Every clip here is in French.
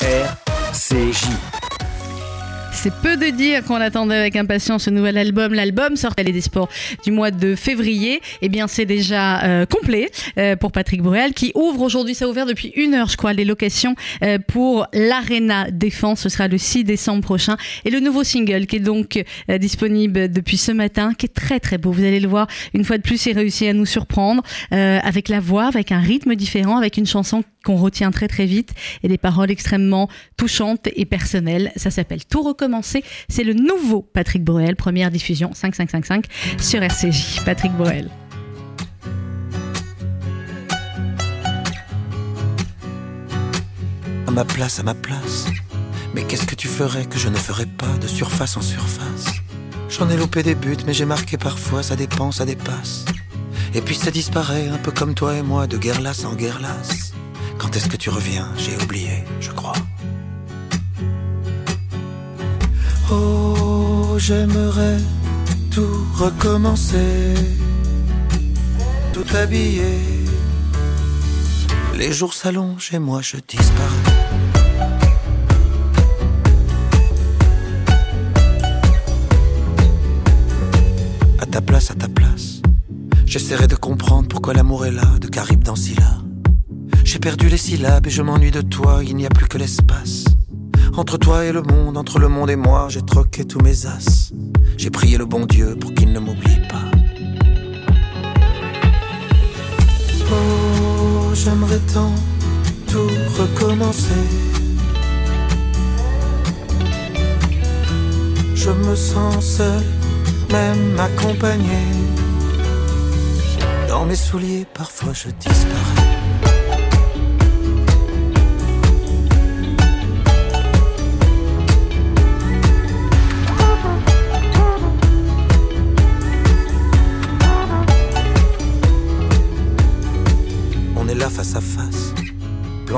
RCJ. C'est peu de dire qu'on attendait avec impatience ce nouvel album. L'album sort à des sports du mois de février. Eh bien, c'est déjà euh, complet euh, pour Patrick Bruel qui ouvre aujourd'hui. Ça a ouvert depuis une heure, je crois, les locations euh, pour l'Arena Défense. Ce sera le 6 décembre prochain. Et le nouveau single qui est donc disponible depuis ce matin, qui est très très beau. Vous allez le voir. Une fois de plus, il réussit à nous surprendre avec la voix, avec un rythme différent, avec une chanson qu'on retient très très vite et des paroles extrêmement touchantes et personnelles. Ça s'appelle Tout C'est le nouveau Patrick Bruel, première diffusion 5555 sur RCJ. Patrick Bruel. À ma place, à ma place. Mais qu'est-ce que tu ferais que je ne ferais pas de surface en surface? J'en ai loupé des buts, mais j'ai marqué parfois, ça dépend, ça dépasse. Et puis ça disparaît, un peu comme toi et moi, de guerre lasse en guerre lasse. Quand est-ce que tu reviens? J'ai oublié, je crois. Oh, j'aimerais tout recommencer, tout habiller. Les jours s'allongent et moi je disparais. À ta place, à ta place. J'essaierai de comprendre pourquoi l'amour est là, de Caribe dans Scylla. J'ai perdu les syllabes et je m'ennuie de toi, il n'y a plus que l'espace. Entre toi et le monde, entre le monde et moi, j'ai troqué tous mes as. J'ai prié le bon Dieu pour qu'il ne m'oublie pas. Oh, j'aimerais tant tout recommencer. Je me sens seul, même accompagné. Dans mes souliers, parfois je disparais.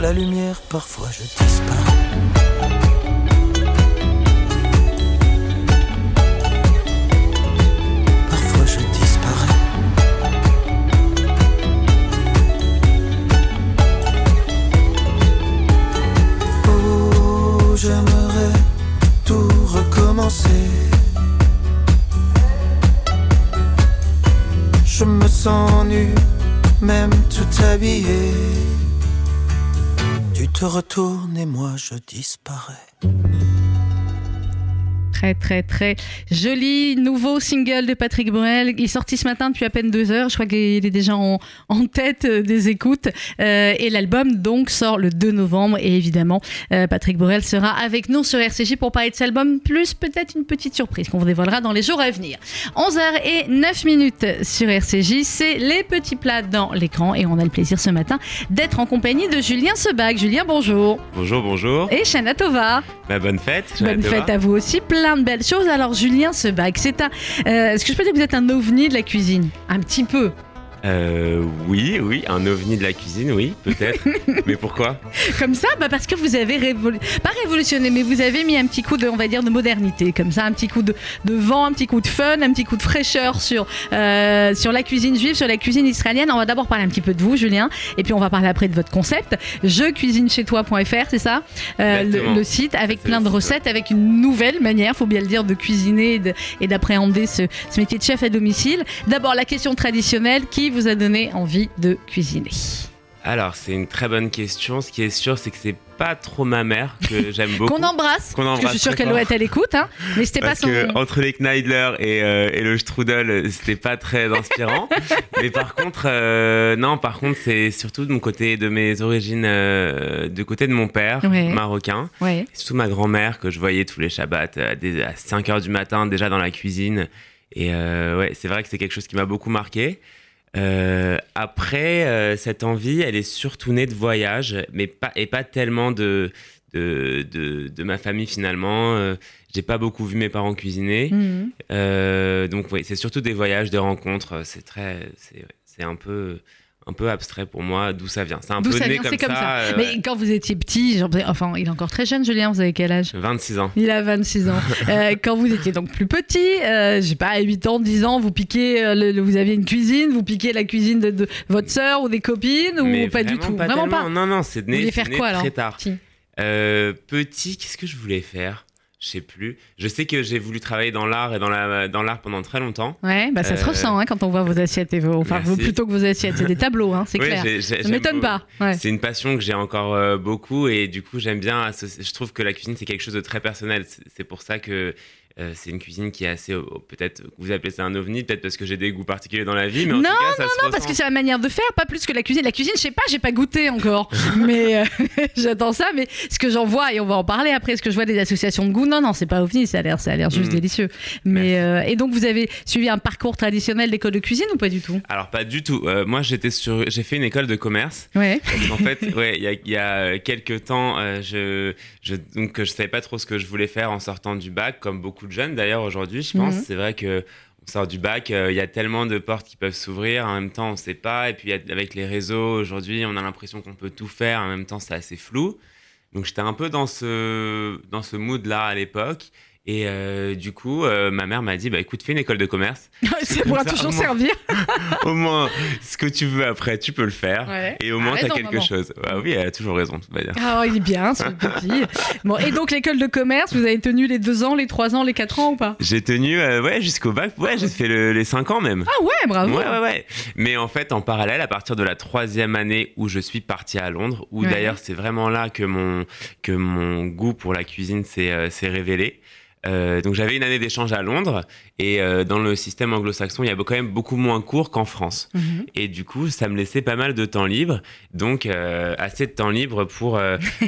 La lumière, parfois je disparais. Te retournes et moi je disparais. Très très très joli nouveau single de Patrick Bruel. Il est sorti ce matin depuis à peine deux heures. Je crois qu'il est déjà en, en tête des écoutes. Euh, et l'album donc sort le 2 novembre. Et évidemment, euh, Patrick Bruel sera avec nous sur RCJ pour parler de cet album, plus peut-être une petite surprise qu'on vous dévoilera dans les jours à venir. 11h et 9 minutes sur RCJ. C'est les petits plats dans l'écran. Et on a le plaisir ce matin d'être en compagnie de Julien Sebag. Julien, bonjour. Bonjour, bonjour. Et Shana Tova. Bah, bonne fête. Bonne fête à vous aussi. Plein de belles choses. Alors, Julien Sebag, c'est un. euh, Est-ce que je peux dire que vous êtes un ovni de la cuisine? Un petit peu. Euh, oui, oui, un ovni de la cuisine, oui, peut-être. Mais pourquoi? Comme ça, bah parce que vous avez révolu... pas révolutionné, mais vous avez mis un petit coup de, on va dire, de modernité, comme ça, un petit coup de, de vent, un petit coup de fun, un petit coup de fraîcheur sur euh, sur la cuisine juive, sur la cuisine israélienne. On va d'abord parler un petit peu de vous, Julien, et puis on va parler après de votre concept, je cuisine chez toi.fr, c'est ça, Euh, le, site avec plein de recettes, avec une nouvelle manière, faut bien le dire, de cuisiner et de- et d'appréhender ce, ce métier de chef à domicile. D'abord la question traditionnelle, qui vous a donné envie de cuisiner Alors, c'est une très bonne question. Ce qui est sûr, c'est que c'est pas trop ma mère que j'aime beaucoup. Qu'on embrasse, Qu'on parce que je suis sûre qu'elle doit être à l'écoute, hein, mais c'était pas son. que entre les Kneidler et, euh, et le strudel, c'était pas très inspirant. Mais par contre, euh, non, par contre, c'est surtout de mon côté, de mes origines, euh, du côté de mon père, Ouais. marocain. Ouais. Surtout ma grand-mère que je voyais tous les Shabbats euh, dès- à 5 heures du matin déjà dans la cuisine. Et ouais, c'est vrai que c'est quelque chose qui m'a beaucoup marqué. Euh, après, euh, cette envie, elle est surtout née de voyage, mais pas, et pas tellement de, de, de, de ma famille finalement. Euh, j'ai pas beaucoup vu mes parents cuisiner. Mhm. Donc, oui, c'est surtout des voyages, des rencontres. C'est très. C'est c'est un peu. Un peu abstrait pour moi, d'où ça vient. C'est un peu ça né vient comme, C'est comme ça. euh, Mais ouais. quand vous étiez petit, genre, enfin, il est encore très jeune, Julien. Vous avez quel âge? 26 ans. Il a 26 ans. Euh, quand vous étiez donc plus petit, euh, j'ai pas 8 ans, 10 ans, vous piquez, euh, le- le- vous aviez une cuisine, vous piquez la cuisine de, de votre sœur ou des copines ou Mais pas du tout? pas Vraiment tellement. pas. Non, non, c'est né, né quoi alors? très tard. Petit. Euh, petit, qu'est-ce que je voulais faire? Je sais plus. Je sais que j'ai voulu travailler dans l'art et dans la dans l'art pendant très longtemps. Ouais, bah ça se Euh, ressent hein, quand on voit vos assiettes et vos, enfin Merci. plutôt que vos assiettes, c'est des tableaux, hein, c'est Ouais, clair. Ça m'étonne pas. Ouais. C'est une passion que j'ai encore euh, beaucoup et du coup j'aime bien. associ- Je trouve que la cuisine c'est quelque chose de très personnel. C'est pour ça que euh, c'est une cuisine qui est assez euh, peut-être vous appelez ça un ovni, peut-être parce que j'ai des goûts particuliers dans la vie, mais en Non, tout cas ça se Non, parce que c'est la manière de faire, pas plus que la cuisine. La cuisine, je sais pas, j'ai pas goûté encore, mais euh, j'attends ça. Mais ce que j'en vois, et on va en parler après, ce que je vois des associations de goût, non, non, c'est pas ovni, ça a l'air, ça a l'air juste Mm. délicieux. Mais euh, et donc vous avez suivi un parcours traditionnel d'école de cuisine ou pas du tout? Alors pas du tout. Moi j'étais sur, j'ai fait une école de commerce. Ouais. En fait, ouais, il y a, il y a quelques temps, je, je, donc, je savais pas trop ce que je voulais faire en sortant du bac, comme beaucoup de jeunes d'ailleurs aujourd'hui, je pense. Mhm. C'est vrai que on sort du bac, euh, il y a tellement de portes qui peuvent s'ouvrir, en même temps on sait pas, et puis avec les réseaux aujourd'hui, on a l'impression qu'on peut tout faire, en même temps c'est assez flou. Donc j'étais un peu dans ce, dans ce mood-là à l'époque. Et euh, du coup, euh, ma mère m'a dit, bah écoute, fais une école de commerce. ça pourra ça, toujours au moins. servir. Au moins, ce que tu veux après, tu peux le faire. Ouais. Et au moins, tu as quelque maman. chose. Ah oui, elle a toujours raison, dire. Ah, il est bien, ce petit. Bon, et donc l'école de commerce, vous avez tenu les deux ans, les trois ans, les quatre ans ou pas? J'ai tenu euh, ouais, jusqu'au bac. Ouais, j'ai fait le- les 5 ans même. Ah ouais, bravo. Ouais, ouais, ouais. Mais en fait, en parallèle, à partir de la troisième année où je suis parti à Londres, où Ouais. d'ailleurs c'est vraiment là que mon, que mon goût pour la cuisine s'est révélé. Euh, donc j'avais une année d'échange à Londres et euh, dans le système anglo-saxon il y a quand même beaucoup moins cours qu'en France Mhm. et du coup ça me laissait pas mal de temps libre donc euh, assez de temps libre pour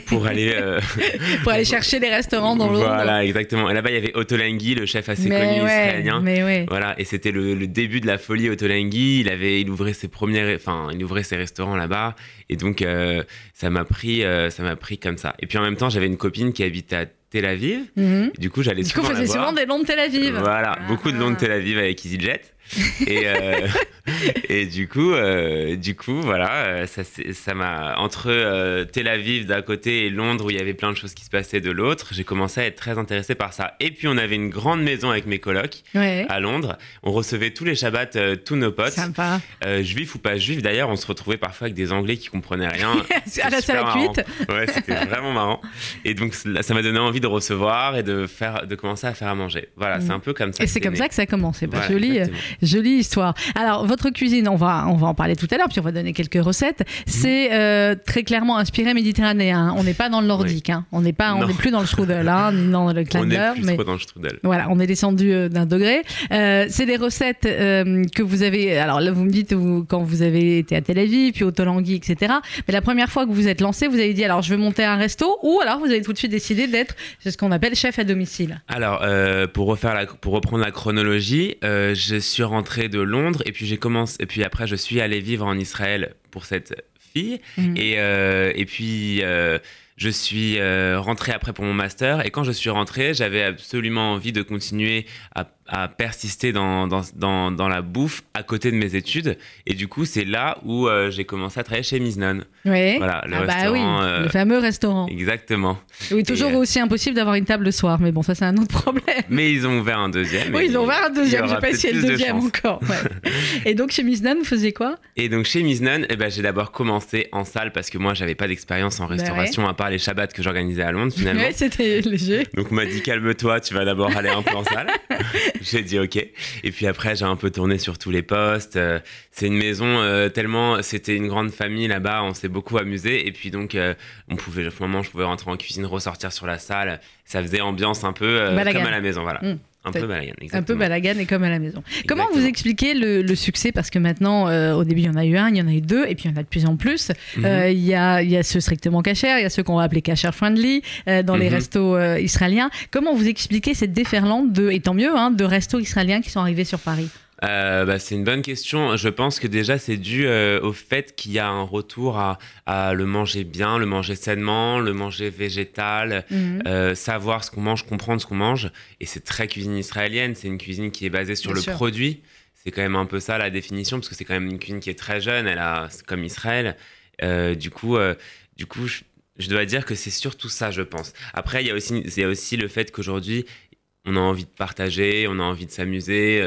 pour aller Pour aller chercher les restaurants dans Londres. voilà exactement et là-bas il y avait Ottolenghi le chef assez mais connu ouais, israélien mais ouais. voilà, et c'était le, le début de la folie Ottolenghi. Il avait, il ouvrait ses premiers, enfin, il ouvrait ses restaurants là-bas, et donc ça m'a pris, ça m'a pris comme ça. Et puis en même temps, j'avais une copine qui habitait à Tel Aviv. Mhm. Du coup, j'allais Du coup, faisiez voir. souvent des longs de Tel Aviv. Voilà, Ah. beaucoup de longs de Tel Aviv avec EasyJet. Et, euh, et du coup, euh, du coup, voilà, euh, ça m'a entre euh, Tel Aviv d'un côté et Londres où il y avait plein de choses qui se passaient de l'autre. J'ai commencé à être très intéressé par ça. Et puis on avait une grande maison avec mes colocs Ouais. à Londres. On recevait tous les Shabbats tous nos potes, Sympa. juifs ou pas juifs. D'ailleurs, on se retrouvait parfois avec des Anglais qui comprenaient rien. à la C'était salle cuite. Ouais, c'était vraiment marrant. Et donc ça m'a donné envie de recevoir et de faire, de commencer à faire à manger. Voilà, c'est un peu comme ça. Et c'est comme né. ça que ça a commencé. Voilà, euh, exactement. Jolie histoire. Alors, votre cuisine, on va, on va en parler tout à l'heure, puis on va donner quelques recettes. C'est euh, très clairement inspiré méditerranéen. On n'est pas dans le nordique. hein. On n'est pas, on n'est plus dans le strudel, hein, ni dans le On Kleiner, est plus mais trop dans le strudel. voilà, on est descendu euh, d'un degré. Euh, c'est des recettes euh, que vous avez. Alors là, vous me dites vous, quand vous avez été à Tel Aviv, puis au Tolangui, etc. Mais la première fois que vous vous êtes lancé, vous avez dit alors je vais monter un resto, ou alors vous avez tout de suite décidé d'être c'est ce qu'on appelle chef à domicile. Alors, pour refaire la, pour reprendre la chronologie, je suis rentré de Londres et puis j'ai commencé et puis après je suis allé vivre en Israël pour cette fille Mhm. et euh, et puis euh, je suis euh, rentré après pour mon master et quand je suis rentré, j'avais absolument envie de continuer à, à persister dans, dans, dans, dans la bouffe à côté de mes études et du coup c'est là où euh, j'ai commencé à travailler chez Miznon. Oui. Voilà, le ah bah oui, restaurant, euh, le fameux restaurant. Exactement. Oui, toujours Et, euh, aussi impossible d'avoir une table le soir, mais bon, ça c'est un autre problème. Mais ils ont ouvert un deuxième. Oui, ils ont ouvert un deuxième, j'ai pas essayé le de deuxième encore. ouais. Et donc chez Miss Nan, vous faisiez quoi? Et donc chez Miznon, eh ben, j'ai d'abord commencé en salle parce que moi j'avais pas d'expérience en Bah restauration à part les Shabbats que j'organisais à Londres finalement. Ouais, c'était léger. Donc on m'a dit calme-toi, tu vas d'abord aller un peu en salle. j'ai dit ok. Et puis après j'ai un peu tourné sur tous les postes. Euh, c'est une maison euh, tellement, c'était une grande famille là-bas, on s'est beaucoup amusé. Et puis donc euh, on pouvait, au moment je pouvais rentrer en cuisine, ressortir sur la salle, ça faisait ambiance un peu euh, comme à la maison, voilà. Mm. Un peu balagan, Un peu exactement. balagan et comme à la maison. Comment vous Exactement. expliquez le, le succès? Parce que maintenant, euh, au début, il y en a eu un, il y en a eu deux, et puis il y en a de plus en plus. Mhm. Euh, Il y, a, y a ceux strictement cachers, il y a ceux qu'on va appeler cacher friendly euh, dans les Mhm. restos israéliens. Comment vous expliquez cette déferlante de, et tant mieux, hein, de restos israéliens qui sont arrivés sur Paris? Euh, bah, C'est une bonne question. Je pense que déjà, c'est dû euh, au fait qu'il y a un retour à, à, le manger bien, le manger sainement, le manger végétal, mhm. euh, savoir ce qu'on mange, comprendre ce qu'on mange. Et c'est très cuisine israélienne. C'est une cuisine qui est basée sur le produit. C'est quand même un peu ça la définition, parce que c'est quand même une cuisine qui est très jeune. Elle a, comme Israël. du coup, du coup je, je dois dire que c'est surtout ça, je pense. Après, il y a aussi, il y a aussi le fait qu'aujourd'hui, on a envie de partager, on a envie de s'amuser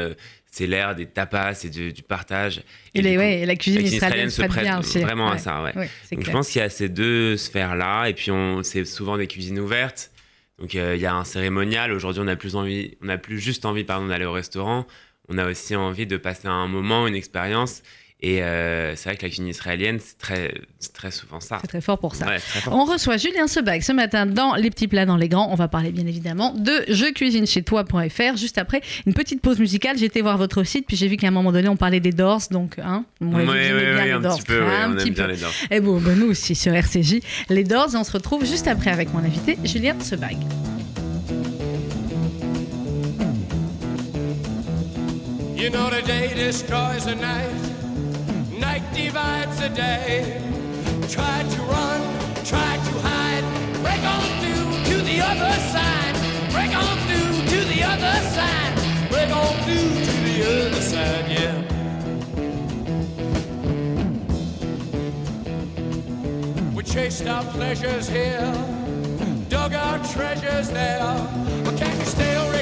c'est l'ère des tapas et du, partage. Et, la cuisine israélienne, se prête bien aussi. vraiment à ça. Ouais. Donc je pense qu'il y a ces deux sphères-là, et puis c'est souvent des cuisines ouvertes. Donc euh, il y a un cérémonial. Aujourd'hui, on n'a plus envie, on n'a plus juste envie, pardon, d'aller au restaurant. On a aussi envie de passer un moment, une expérience. Et euh, c'est vrai que la cuisine israélienne, c'est très, très souvent ça. C'est très fort pour ça. On reçoit Julien Sebag ce matin dans Les Petits Plats dans les Grands. On va parler bien évidemment de je cuisine chez toi.fr. Juste après une petite pause musicale, j'ai été voir votre site, puis j'ai vu qu'à un moment donné, on parlait des Dors. Donc, hein, moi, oui, oui, bien les Dors. Petit peu, un petit peu. les Dors. Et bon, ben, nous aussi sur RCJ, les Dors. Et on se retrouve juste après avec mon invité, Julien Sebag. You know the day destroys the night. Night divides the day. Try to run, try to hide, break on through to the other side, break on through to the other side, break on through to the other side, yeah. We chased our pleasures here, dug our treasures there, but can you still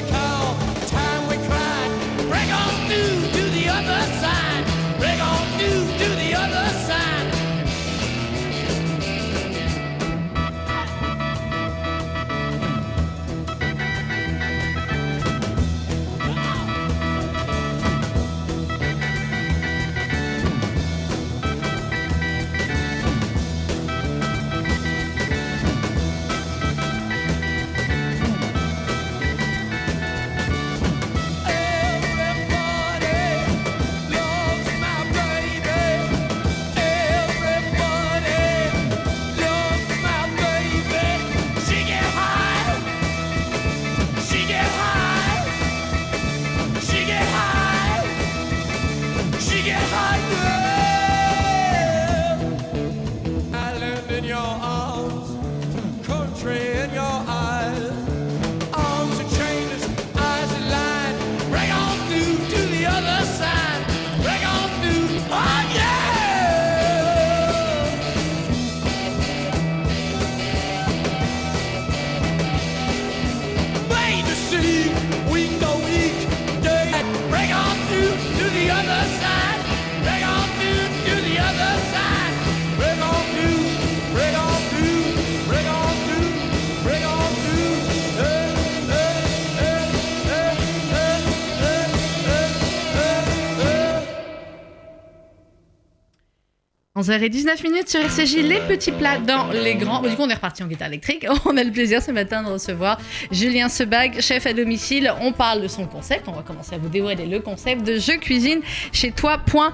11h19 minutes sur RCJ, ah, les petits plats dans les grands. Bon, du coup, on est reparti en guitare électrique. On a le plaisir ce matin de recevoir Julien Sebag, chef à domicile. On parle de son concept. On va commencer à vous dévoiler le concept de je cuisine chez toi.fr.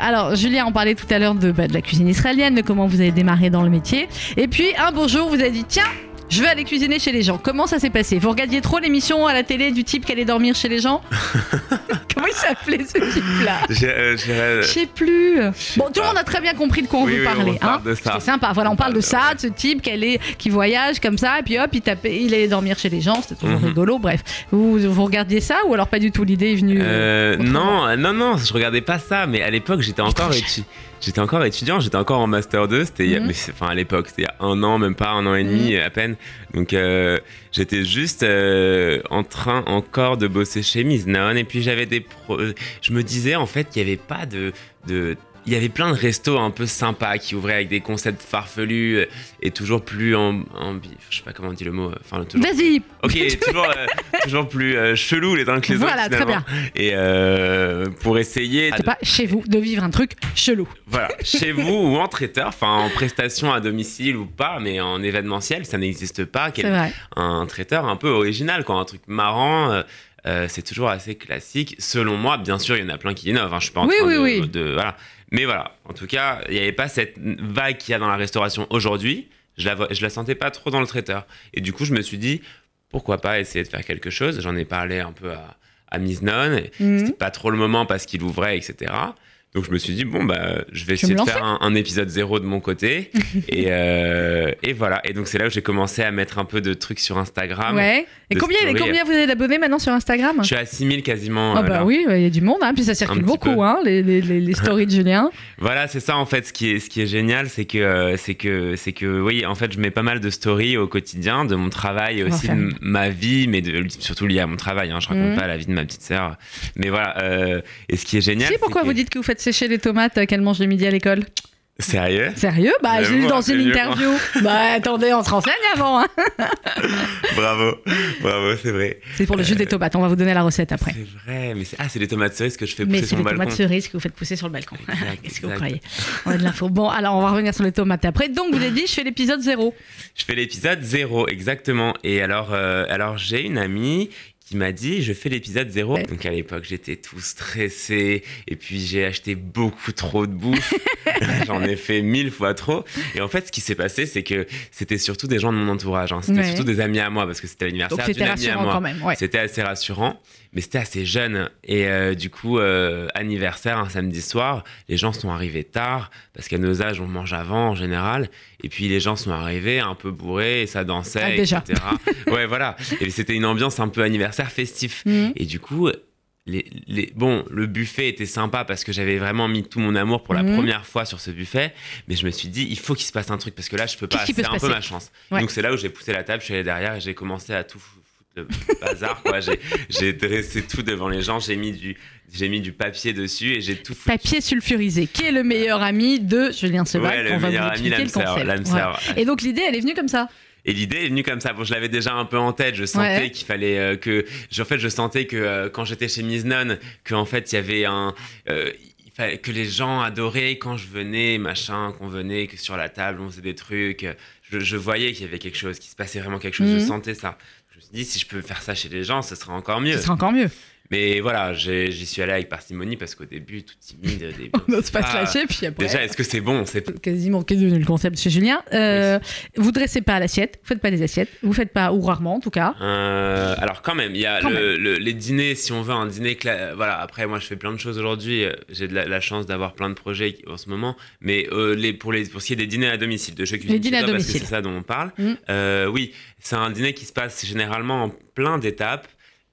Alors, Julien, on parlait tout à l'heure de, bah, de la cuisine israélienne, de comment vous avez démarré dans le métier. Et puis, un beau jour, vous avez dit tiens, je vais aller cuisiner chez les gens. Comment ça s'est passé Vous regardiez trop l'émission à la télé du type qui allait dormir chez les gens Comment il s'appelait ce type-là euh, Je sais plus. Bon, tout le monde a très bien compris de quoi on veut parler. Hein C'est sympa. Voilà, on, parle de ça, de ce type qui, allait, qui voyage comme ça, et puis hop, il, tapait, il allait dormir chez les gens. C'était toujours mhm. rigolo. Bref, vous, vous regardiez ça ou alors pas du tout L'idée est venue euh, Non, non, non, je regardais pas ça. Mais à l'époque, j'étais encore J'étais encore étudiant, j'étais encore en master 2, c'était mhm. enfin à l'époque, c'était il y a un an, même pas un an et demi mhm. à peine. Donc euh, j'étais juste euh, en train encore de bosser chez Miznon et puis j'avais des je me disais en fait qu'il n'y avait pas de, de il y avait plein de restos un peu sympas qui ouvraient avec des concepts farfelus euh, et toujours plus en, en je sais pas comment on dit le mot. Enfin, toujours. Vas-y. Ok, toujours, euh, toujours plus euh, chelou les uns que les autres. Voilà, très bien. Et pour essayer. C'est pas chez vous de vivre un truc chelou. Voilà, chez vous ou en traiteur, enfin en prestation à domicile ou pas, mais en événementiel, ça n'existe pas. Vrai. Un traiteur un peu original, quoi, un truc marrant. c'est toujours assez classique. Selon moi, bien sûr, il y en a plein qui innovent. Hein, je suis pas en oui, train oui, de, oui. de, voilà. Mais voilà, en tout cas, il n'y avait pas cette vague qu'il y a dans la restauration aujourd'hui. Je la, je la sentais pas trop dans le traiteur. Et du coup, je me suis dit, pourquoi pas essayer de faire quelque chose? J'en ai parlé un peu à, à Misnon. Mhm. C'était pas trop le moment parce qu'il ouvrait, etc. Donc je me suis dit, bon, bah, je vais Je essayer de faire un, un épisode zéro de mon côté. et, euh, et voilà. Et donc c'est là où j'ai commencé à mettre un peu de trucs sur Instagram. Ouais. Et combien, combien vous avez d'abonnés maintenant sur Instagram? Je suis à 6000 quasiment. Ah euh, bah là. oui, il y a du monde, hein, puis ça circule beaucoup, hein, les, les, les, les stories de Julien. Voilà, c'est ça en fait. Ce qui est, ce qui est génial, c'est que, euh, c'est que, c'est que, oui, en fait, je mets pas mal de stories au quotidien de mon travail aussi de ma vie, mais de, surtout lié à mon travail. Hein. Je raconte Mhm. pas la vie de ma petite sœur, mais voilà. euh, et ce qui est génial, Si, pourquoi vous dites que vous faites sécher les tomates euh, qu'elles mangent le midi à l'école Sérieux? Sérieux? Bah, j'ai lu dans une interview. bah, attendez, on se renseigne avant. hein. Bravo, bravo, c'est vrai. C'est pour le jus des tomates, on va vous donner la recette après. C'est vrai, mais c'est ah, c'est les tomates cerises que je fais pousser c'est sur les mon balcon. tomates cerises que vous faites pousser sur le balcon. Qu'est-ce que vous croyez? On a de l'info. Bon, alors on va revenir sur les tomates après. Donc, vous avez dit, je fais l'épisode 0. Je fais l'épisode 0, exactement. Et alors, euh, alors j'ai une amie qui m'a dit je fais l'épisode 0. Ouais. Donc à l'époque, j'étais tout stressé et puis j'ai acheté beaucoup trop de bouffe. J'en ai fait mille fois trop. Et en fait, ce qui s'est passé, c'est que c'était surtout des gens de mon entourage. hein. C'était Ouais. surtout des amis à moi parce que c'était l'anniversaire d'une amie à moi. Ouais. C'était assez rassurant, mais c'était assez jeune. Et euh, du coup, euh, anniversaire, un samedi soir, les gens sont arrivés tard, parce qu'à nos âges, on mange avant en général. Et puis les gens sont arrivés un peu bourrés, et ça dansait, Ah, déjà. etc. ouais, voilà. Et c'était une ambiance un peu anniversaire festif. Mhm. Et du coup, les, les- bon, le buffet était sympa parce que j'avais vraiment mis tout mon amour pour la Mhm. première fois sur ce buffet. Mais je me suis dit, il faut qu'il se passe un truc parce que là, je peux pas. C'est un peu ma chance. Ouais. Donc c'est là où j'ai poussé la table, je suis allé derrière et j'ai commencé à tout le bazar. quoi. J'ai, dressé tout devant les gens, j'ai mis du, j'ai mis du papier dessus et j'ai tout foutu. Papier sulfurisé, qui est le meilleur ami de Julien Sebag. Ouais, le on va meilleur vous ami, le concept. Voilà. Et donc l'idée, elle est venue comme ça. Et l'idée est venue comme ça. Bon, je l'avais déjà un peu en tête. Je sentais Ouais. qu'il fallait euh, que. En fait, je sentais que euh, quand j'étais chez Miss Non, qu'en fait, il y avait un. euh, que les gens adoraient quand je venais, machin, qu'on venait, que sur la table, on faisait des trucs. Je, je voyais qu'il y avait quelque chose, qu'il se passait vraiment quelque chose. Je Mhm. sentais ça. Si je peux faire ça chez les gens, ce sera encore mieux. Ce sera encore mieux. Mais voilà, j'y suis allé avec parcimonie parce qu'au début, tout timide. début, On n'ose pas se lâcher, puis après. Déjà, est-ce que c'est bon C'est quasiment devenu le concept chez Julien. Euh, Vous dressez pas à l'assiette, vous faites pas des assiettes, vous faites pas, ou rarement en tout cas. Euh, alors quand même, il y a Quand le- le- les dîners, si on veut un dîner, cla- voilà. Après, moi, je fais plein de choses aujourd'hui. euh, J'ai de la, la chance d'avoir plein de projets en ce moment. Mais euh, les, pour les pour ce qui est des dîners à domicile, de chez Cuisine dîners chez à toi, parce que domicile. c'est ça dont on parle. Mm. Euh, oui, c'est un dîner qui se passe généralement en plein d'étapes.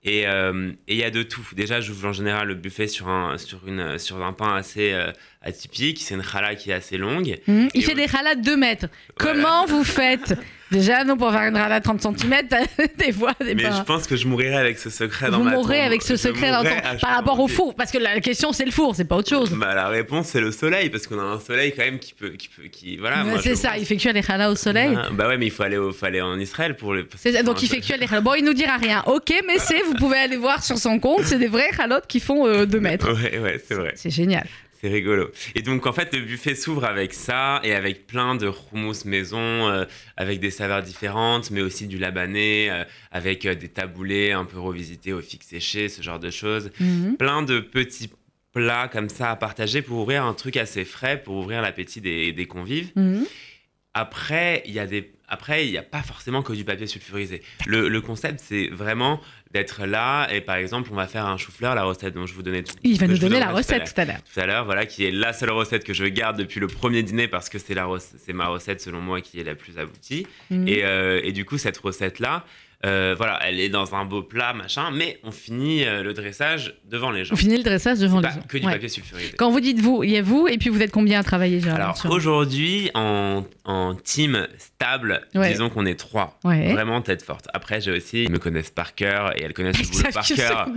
Et euh, et il y a de tout. Déjà, j'ouvre en général le buffet sur un, sur une, sur un pain assez euh, atypique. C'est une challah qui est assez longue. Hmm. Il fait des râlas de 2 mètres. Voilà. Comment vous faites? Déjà, non, pour faire une râla de 30 cm, des fois, des Mais pas- je pense que je mourrai avec ce secret dans Vous ma mourrez tombe. avec ce Je secret dans ton- par rapport au four. Parce que la question, c'est le four, c'est pas autre chose. Bah, la réponse c'est le soleil parce qu'on a un soleil quand même qui peut qui peut qui voilà c'est ça, pense- il fait cuire les au soleil. Ah, bah ouais mais il faut aller au, faut aller en Israël pour Enfin, donc il fait cuire les. Bon, il nous dira rien. Ok, mais c'est, vous pouvez aller voir sur son compte, c'est des vraies ralottes qui font 2 mètres. ouais ouais c'est vrai C'est génial. C'est rigolo et donc en fait le buffet s'ouvre avec ça et avec plein de houmous maison euh, avec des saveurs différentes mais aussi du labanais euh, avec euh, des taboulés un peu revisités au fig séché ce genre de choses Mhm. plein de petits plats comme ça à partager pour ouvrir un truc assez frais pour ouvrir l'appétit des, des convives Mhm. Après, il y a des. Après, il n'y a pas forcément que du papier sulfurisé. Le, le concept, c'est vraiment d'être là et par exemple, on va faire un chou-fleur, la recette dont je vous donnais tout. Il va nous donner la recette tout à l'heure. tout à l'heure, voilà, qui est la seule recette que je garde depuis le premier dîner parce que c'est ma recette selon moi qui est la plus aboutie. Mhm. Et, euh, et du coup, cette recette-là, euh, voilà, elle est dans un beau plat, machin, mais on finit euh, le dressage devant les gens. On finit le dressage devant les pas gens. que du Ouais. papier sulfurisé. Quand vous dites vous, il y a vous, et puis vous êtes combien à travailler généralement Alors aujourd'hui, en, en team stable, Ouais. disons qu'on est trois. Ouais. Vraiment tête forte. Après, j'ai aussi, ils me connaissent par cœur et elles connaissent le Ils boulot par cœur.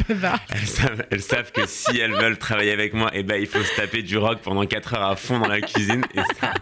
Elles savent, elles savent que si elles veulent travailler avec moi, eh ben, il faut se taper du rock pendant 4 heures à fond dans la cuisine. Et ça,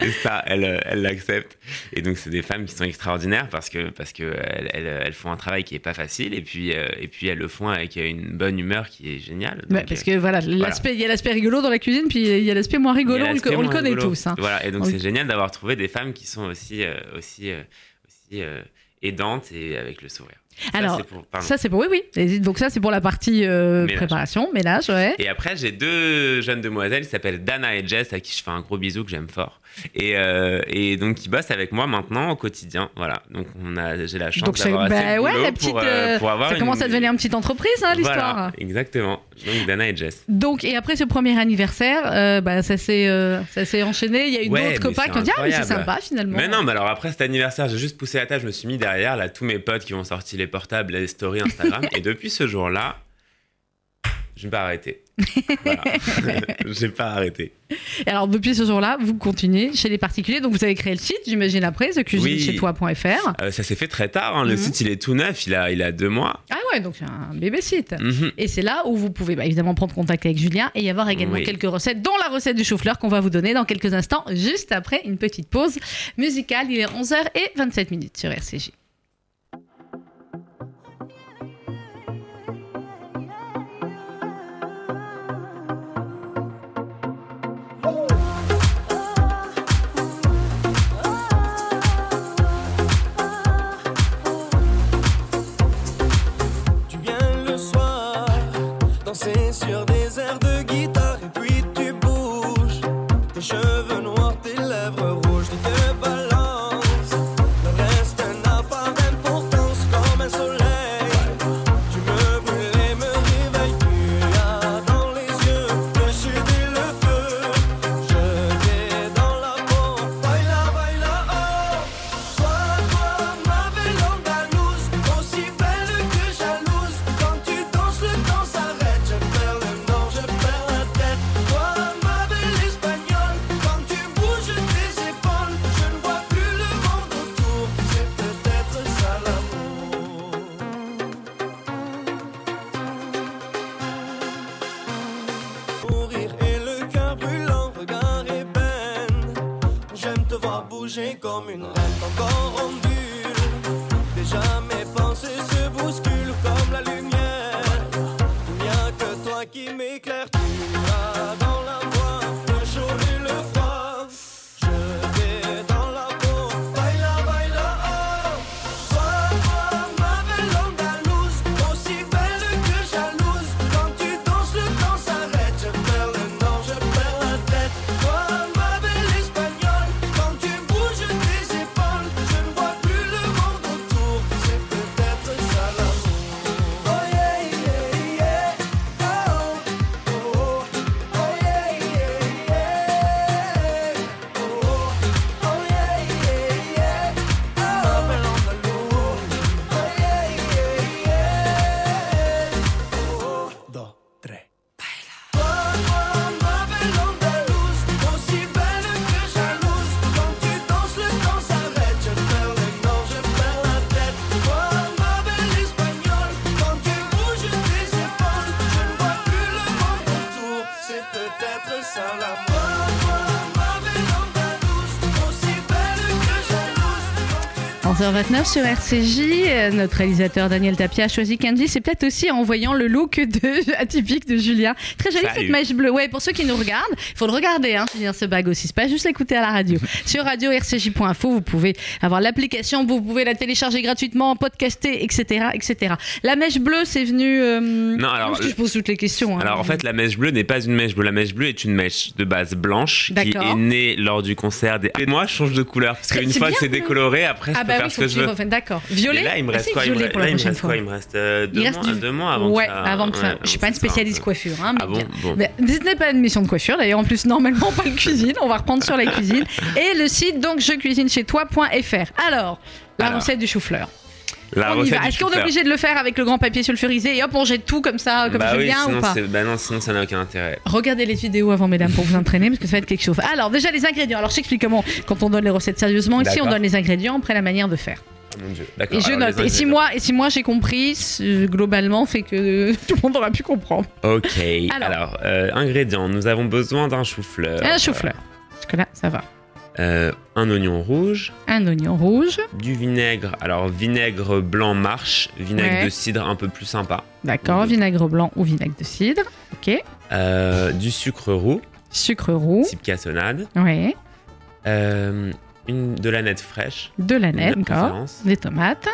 et ça, elles elles l'acceptent. Et donc, c'est des femmes qui sont extraordinaires parce que, parce que elles, elles- elles font un travail qui est pas facile et puis, euh, et puis elles le font avec une bonne humeur qui est géniale. Ouais, parce euh, que voilà, il y a l'aspect rigolo dans la cuisine, puis il y a l'aspect moins rigolo, on on le connaît rigolo. tous. hein. Voilà, et donc On c'est génial d'avoir trouvé des femmes qui sont aussi, euh, aussi, euh, aussi euh, aidantes et avec le sourire. Alors, ça c'est pour oui oui. Donc ça c'est pour la partie euh, Ménage. préparation, ménage, ouais. Et après, j'ai deux jeunes demoiselles qui s'appellent Dana et Jess, à qui je fais un gros bisou que j'aime fort. Et, euh, et donc, qui bossent avec moi maintenant au quotidien. Voilà. Donc, on a, j'ai la chance Donc d'avoir assez bah de ouais boulot la petite pour, euh, euh, pour avoir ça une- commence à devenir une petite entreprise hein, l'histoire. Voilà, exactement. Donc, Dana et Jess. Donc, et après ce premier anniversaire, euh, bah, ça s'est ça s'est enchaîné. Il y a eu Ouais, d'autres copains qui ont dit Ah, mais c'est sympa finalement. Mais non, mais alors après cet anniversaire, j'ai juste poussé la table, je me suis mis derrière, là, tous mes potes qui ont sorti les portables, les stories Instagram. et depuis ce jour-là, je n'ai pas arrêté. Voilà. j'ai pas arrêté. Et alors, depuis ce jour-là, vous continuez chez les particuliers. Donc, vous avez créé le site, j'imagine, après, thecuisinechez-toi.fr. Euh, ça s'est fait très tard, hein. le Mhm. site il est tout neuf, il a, il a deux mois. Ah ouais, donc c'est un bébé site. Mhm. Et c'est là où vous pouvez bah, évidemment prendre contact avec Julien et y avoir également Oui. quelques recettes, dont la recette du chou-fleur qu'on va vous donner dans quelques instants, juste après une petite pause musicale. Il est 11h27 minutes sur RCJ. 11h29 sur RCJ, euh, notre réalisateur Daniel Tapia a choisi Candy. C'est peut-être aussi en voyant le look de, atypique de Julien. Très jolie cette mèche bleue. Ouais, pour ceux qui nous regardent, il faut le regarder, hein, Julien ce bag aussi. C'est pas juste l'écouter à la radio. sur radio rcj.info, vous pouvez avoir l'application, vous pouvez la télécharger gratuitement, podcaster, etc. etc. La mèche bleue, c'est venu. euh, Non, alors, parce que je pose toutes les questions. hein. Alors en fait, la mèche bleue n'est pas une mèche bleue. La mèche bleue est une mèche de base blanche qui est née lors du concert des. Et moi, je change de couleur parce qu'une fois que c'est bleu. décoloré, après, je Ah peux bah faire oui, ce faut que que je tu veux. refaies. D'accord. Violet. Et là, il me Ah, reste si, quoi il me, violet re- pour la là, il me prochaine reste fois. quoi Il me reste euh, deux, Il reste mois, du- deux mois avant. ouais, que ça- avant que ça. ouais, je suis pas une ça spécialiste sorte. coiffure. Hein, mais Ah bon, bien. bon. Mais ce n'est pas une mission de coiffure. D'ailleurs, en plus, normalement, pas de cuisine. On va reprendre sur la cuisine. Et le site, donc, je cuisine chez toi.fr. Alors, la Alors, recette du chou-fleur. La on y va. Est-ce qu'on est obligé de le faire avec le grand papier sulfurisé et hop, on jette tout comme ça, comme bah oui, Julien sinon, ou pas bah non, sinon ça n'a aucun intérêt. Regardez les vidéos avant, mesdames, pour vous entraîner, parce que ça va être quelque chose. Alors, déjà, les ingrédients. Alors, je t'explique comment, quand on donne les recettes sérieusement, ici, on donne les ingrédients après la manière de faire. Mon dieu. D'accord. Et je note. Et si moi, et si moi j'ai compris, globalement, fait que tout le monde aura pu comprendre. Ok. Alors. Alors, euh, ingrédients. Nous avons besoin d'un chou-fleur. Un chou-fleur. Parce que là, ça va. Euh, un oignon rouge, Un oignon rouge. du vinaigre. Alors, vinaigre blanc marche, vinaigre Ouais. de cidre un peu plus sympa. D'accord. De- Vinaigre blanc ou vinaigre de cidre. Ok. Euh, du sucre roux, Sucre roux. type cassonade. Ouais. Euh, une, de la nette fraîche. De la nette. D'accord. Des tomates.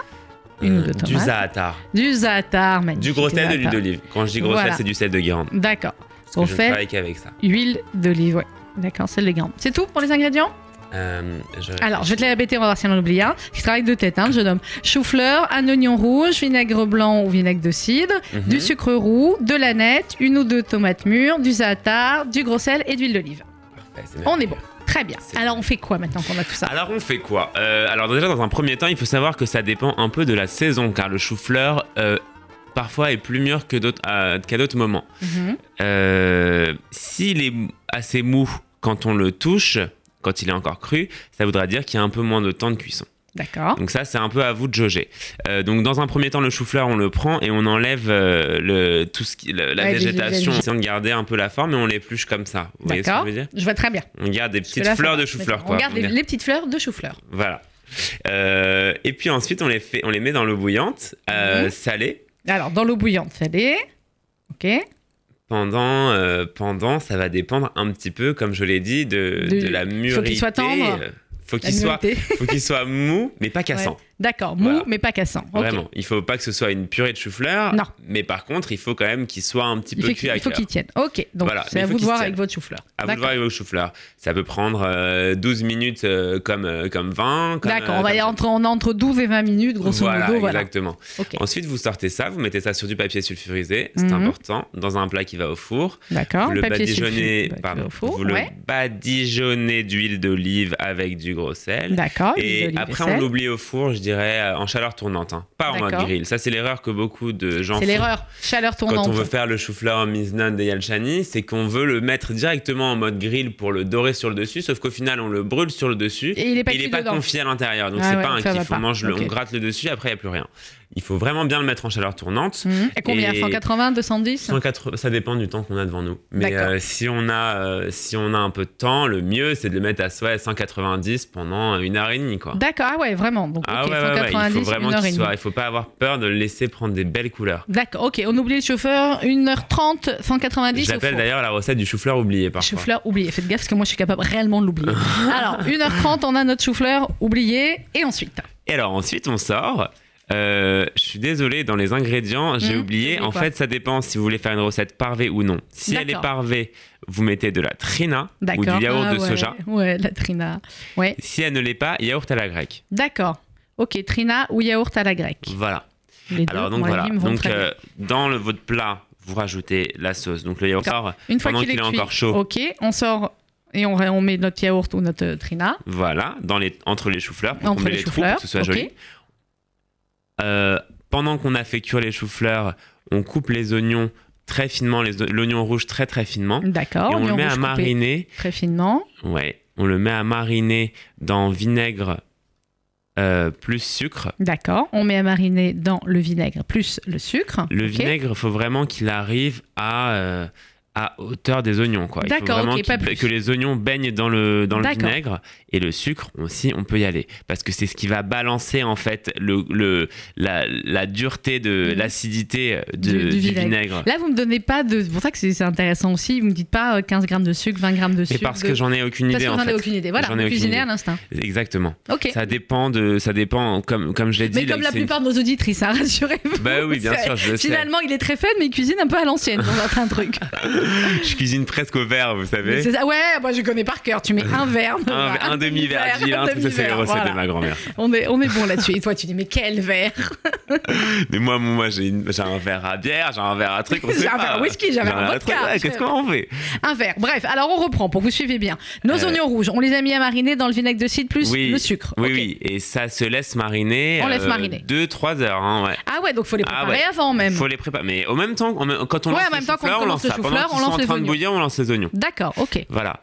Une ou euh, deux du tomates. zaatar. Du zaatar, magnifique. Du gros sel, de l'huile d'olive. Quand je dis gros Voilà. sel, c'est du sel de Guérande. D'accord. On fait qu'avec ça. huile d'olive, ouais. D'accord, sel de Guérande. C'est tout pour les ingrédients? Euh, je Alors, je vais te les répéter, on va voir si on en oublie un. Je travaille de tête, hein, je nomme chou-fleur, un oignon rouge, vinaigre blanc ou vinaigre de cidre, Mhm. du sucre roux, de la nette, une ou deux tomates mûres, du zaatar, du gros sel et d'huile d'olive. On est bon. Très bien. Alors, on fait quoi maintenant qu'on a tout ça? Alors on fait quoi? Euh, Alors déjà dans un premier temps, il faut savoir que ça dépend un peu de la saison, car le chou-fleur euh, parfois est plus mûr que d'autres euh, qu'à d'autres moments. Mhm. Euh, S'il est assez mou quand on le touche, quand il est encore cru, ça voudra dire qu'il y a un peu moins de temps de cuisson. D'accord. Donc ça, c'est un peu à vous de jauger. Euh, donc dans un premier temps, le chou-fleur, on le prend et on enlève euh, le, tout ce qui, le- la Ouais, végétation, les- essayant de garder un peu la forme et on l'épluche comme ça. Vous voyez ce que je veux dire? Je vois très bien. On garde des petites fleurs de chou-fleur. On garde les, les petites fleurs de chou-fleur. Voilà. Euh, et puis ensuite, on les, fait, on les met dans l'eau bouillante, euh, salée. Alors, dans l'eau bouillante, salée. Ok. Pendant, euh, pendant, ça va dépendre un petit peu, comme je l'ai dit, de, De- de la mûrité. qu'il soit tendre. Euh, Faut qu'il soit, faut qu'il soit mou, mais pas cassant. D'accord, mou Voilà. mais pas cassant. Vraiment. Il faut pas que ce soit une purée de chou-fleur. Non. Mais par contre, il faut quand même qu'il soit un petit Il peu cuit à il faut qu'il tienne. Ok, donc Voilà, c'est à vous de voir avec votre chou-fleur. À vous de voir avec vos chou-fleurs. Ça peut prendre euh, 12 minutes euh, comme, euh, comme 20. comme, D'accord, euh, on va y entre, on est entre 12 et 20 minutes, grosso voilà, modo. Voilà. exactement. Ok, Ensuite, vous sortez ça, vous mettez ça sur du papier sulfurisé, c'est Mhm. important, dans un plat qui va au four. d'accord. le Papier badigeonnez, pardon, au four, vous le ouais. badigeonnez d'huile d'olive avec du gros sel. D'accord. Et après, on l'oublie au four, je dirais, euh, en chaleur tournante, hein, pas en mode grill. Ça, c'est l'erreur que beaucoup de gens C'est font. l'erreur. Chaleur Quand tournante. on veut faire le chou-fleur en miznan de Yalchani, c'est qu'on veut le mettre directement en mode grill pour le dorer sur le dessus, sauf qu'au final, on le brûle sur le dessus. Et il est pas il n'est pas dedans. confié à l'intérieur, donc Ah c'est ouais, pas un kiff. On, mange le- on gratte le dessus, après, il n'y a plus rien. Il faut vraiment bien le mettre en chaleur tournante. Mhm. Et combien Et- 180, 210 180, ça dépend du temps qu'on a devant nous. Mais euh, si, on a, euh, si on a un peu de temps, le mieux, c'est de le mettre à ouais, 190 pendant une heure et demie. Quoi. D'accord, ah ouais, vraiment. Donc, Ah ok, ouais, ouais, ouais, 190, il faut vraiment qu'il soit. Il faut pas avoir peur de le laisser prendre des belles couleurs. D'accord, ok, on oublie le chauffeur, 1h30, 190 au J'appelle d'ailleurs la recette du chou-fleur oublié parfois. Chou-fleur oublié. Faites gaffe parce que moi je suis capable réellement de l'oublier. Alors, 1h30, on a notre chou-fleur oublié. Et ensuite Et alors ensuite, on sort. Euh, je suis désolé, dans les ingrédients, j'ai Mhm, oublié. En fait, ça dépend si vous voulez faire une recette parvée ou non. Si elle est parvée, vous mettez de la trina ou du yaourt Ah de ouais, soja. Ouais, la trina. Ouais, Si elle ne l'est pas, yaourt à la grecque. d'accord. Ok, trina ou yaourt à la grecque. Voilà. Les deux, Alors donc moi, voilà. Donc euh, dans le, votre plat, vous rajoutez la sauce. Donc le yaourt sort Une fois qu'il est, cuit, encore chaud. Ok, on sort et on, on met notre yaourt ou notre trina. Voilà, dans les, entre les choux-fleurs pour les les trous, pour que ce soit joli. Euh, pendant qu'on a fait cuire les choux-fleurs, on coupe les oignons très finement, l'oignon rouge très très finement, D'accord. et on le met à mariner. Très finement. Ouais, on le met à mariner dans vinaigre euh, plus sucre. D'accord. On met à mariner dans le vinaigre plus le sucre. Le vinaigre, il faut vraiment qu'il arrive à, euh, à hauteur des oignons. Quoi. Il faut D'accord, vraiment ok, pas qu'il- plus. que les oignons baignent dans le, dans le vinaigre. Et le sucre aussi, on peut y aller. Parce que c'est ce qui va balancer en fait le, le, la, la dureté de Mhm. l'acidité Du- vinaigre. vinaigre. Là, vous me donnez pas de. C'est pour ça que c'est intéressant aussi. Vous me dites pas euh, 15 grammes de sucre, 20 grammes de Et sucre. parce de- que j'en ai aucune Parce idée que en j'en ai aucune idée. Voilà, J'en ai idée. à l'instinct. Exactement. Ok. Ça dépend de, ça dépend comme comme je l'ai dit. Mais comme la plupart de nos auditrices, hein, rassurez-vous. Bah oui, bien sûr, je le sais. Finalement, il est très fun, mais il cuisine un peu à l'ancienne dans certains trucs. Je cuisine presque au verre, vous savez. Ça. Ouais, moi je connais par cœur. Tu mets un verre. Un, demi-verre, Gilles, un hein, ça c'est les recettes voilà. de ma grand-mère. On est, on est bon là-dessus. Et toi, tu dis, mais quel verre Mais moi, moi j'ai un verre à bière, j'ai un verre à truc, J'ai un verre à whisky, j'ai un verre à vodka. ouais, Qu'est-ce qu'on fait? Un verre. Bref, alors on reprend pour que vous suivez bien. Nos Euh, oignons rouges, on les a mis à mariner dans le vinaigre de cidre plus Oui, le sucre. Oui, oui, et ça se laisse mariner. On laisse mariner. 2-3 heures, hein, ouais. Ah ouais, donc faut les Ah préparer ouais. avant même. Faut les préparer. Mais au même temps, quand on Ouais, lance le on lance chou-fleur, on sont lance en les train de bouillir, on lance les oignons. D'accord, ok. Voilà.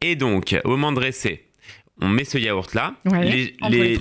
Et donc, au moment de dresser, on met ce yaourt-là. Ouais,